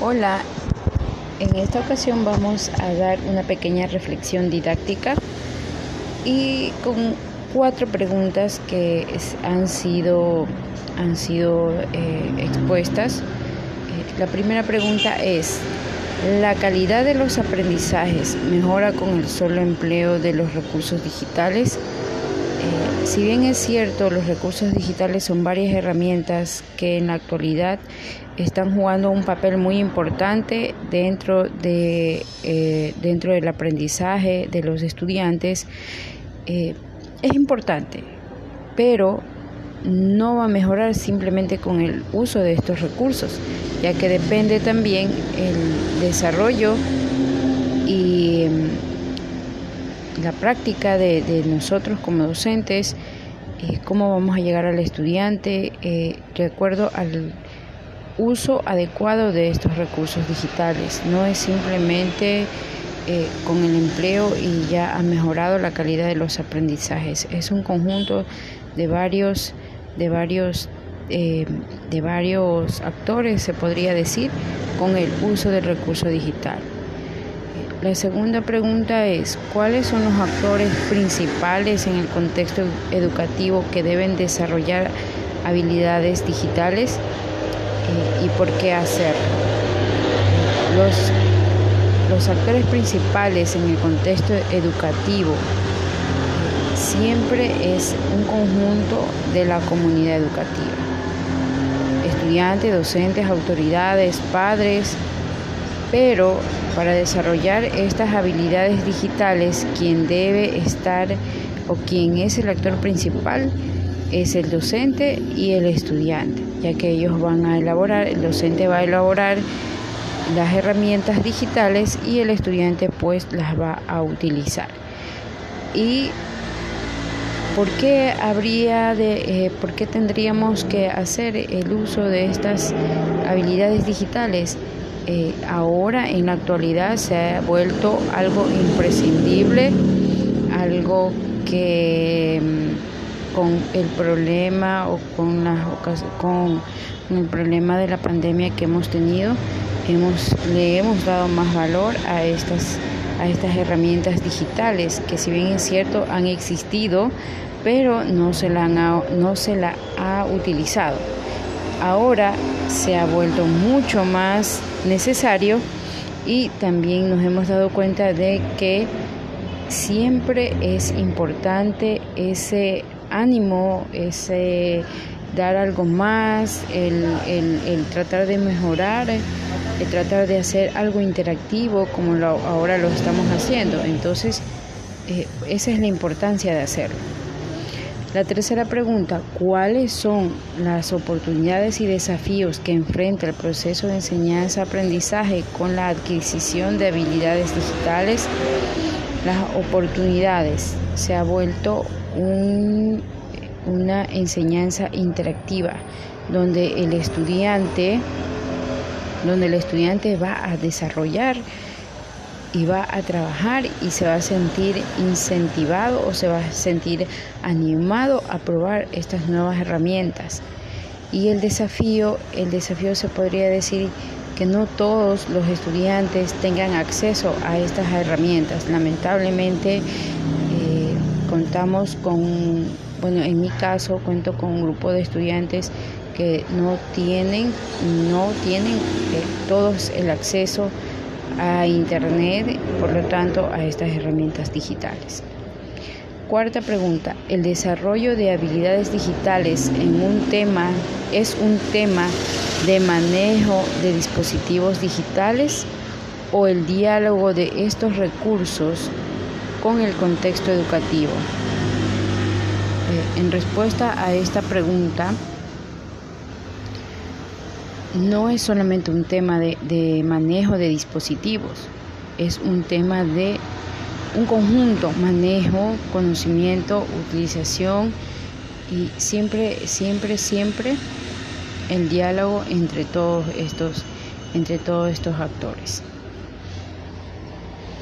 Hola, en esta ocasión vamos a dar una pequeña reflexión didáctica y con cuatro preguntas que han sido, han sido eh, expuestas. Eh, la primera pregunta es, ¿la calidad de los aprendizajes mejora con el solo empleo de los recursos digitales? Eh, si bien es cierto, los recursos digitales son varias herramientas que en la actualidad están jugando un papel muy importante dentro, de, eh, dentro del aprendizaje de los estudiantes, eh, es importante, pero no va a mejorar simplemente con el uso de estos recursos, ya que depende también el desarrollo y la práctica de, nosotros como docentes, eh, cómo vamos a llegar al estudiante de acuerdo al uso adecuado de estos recursos digitales. No es simplemente eh, con el empleo y ya ha mejorado la calidad de los aprendizajes. Es un conjunto de varios, de varios, eh, de varios actores, se podría decir, con el uso del recurso digital. La segunda pregunta es, ¿cuáles son los actores principales en el contexto educativo que deben desarrollar habilidades digitales? y por qué hacerlo. Los, los actores principales en el contexto educativo siempre es un conjunto de la comunidad educativa. Estudiantes, docentes, autoridades, padres, pero para desarrollar estas habilidades digitales, quien debe estar o quien es el actor principal es el docente y el estudiante, ya que ellos van a elaborar, el docente va a elaborar las herramientas digitales y el estudiante pues las va a utilizar. ¿Y por qué habría de, eh, por qué tendríamos que hacer el uso de estas habilidades digitales? Eh, ahora en la actualidad se ha vuelto algo imprescindible, algo que con el problema o con, las con el problema de la pandemia que hemos tenido, hemos, le hemos dado más valor a estas, a estas herramientas digitales que si bien es cierto han existido, pero no se la, han, no se la ha utilizado. Ahora se ha vuelto mucho más necesario y también nos hemos dado cuenta de que siempre es importante ese ánimo, ese dar algo más, el, tratar de mejorar, el tratar de hacer algo interactivo como ahora lo estamos haciendo. Entonces, eh, esa es la importancia de hacerlo. La tercera pregunta, ¿cuáles son las oportunidades y desafíos que enfrenta el proceso de enseñanza-aprendizaje con la adquisición de habilidades digitales? Las oportunidades se ha vuelto una enseñanza interactiva donde el estudiante donde el estudiante va a desarrollar y va a trabajar y se va a sentir incentivado o se va a sentir animado a probar estas nuevas herramientas. Y el desafío, el desafío se podría decir que no todos los estudiantes tengan acceso a estas herramientas. Lamentablemente contamos con, bueno, en mi caso cuento con un grupo de estudiantes que no tienen, no tienen eh, todos el acceso a Internet, por lo tanto a estas herramientas digitales. Cuarta pregunta, ¿el desarrollo de habilidades digitales en un tema es un tema de manejo de dispositivos digitales o el diálogo de estos recursos con el contexto educativo. Eh, en respuesta a esta pregunta, no es solamente un tema de, manejo de dispositivos, es un tema de un conjunto, manejo, conocimiento, utilización y siempre, siempre, siempre el diálogo entre todos estos, entre todos estos actores.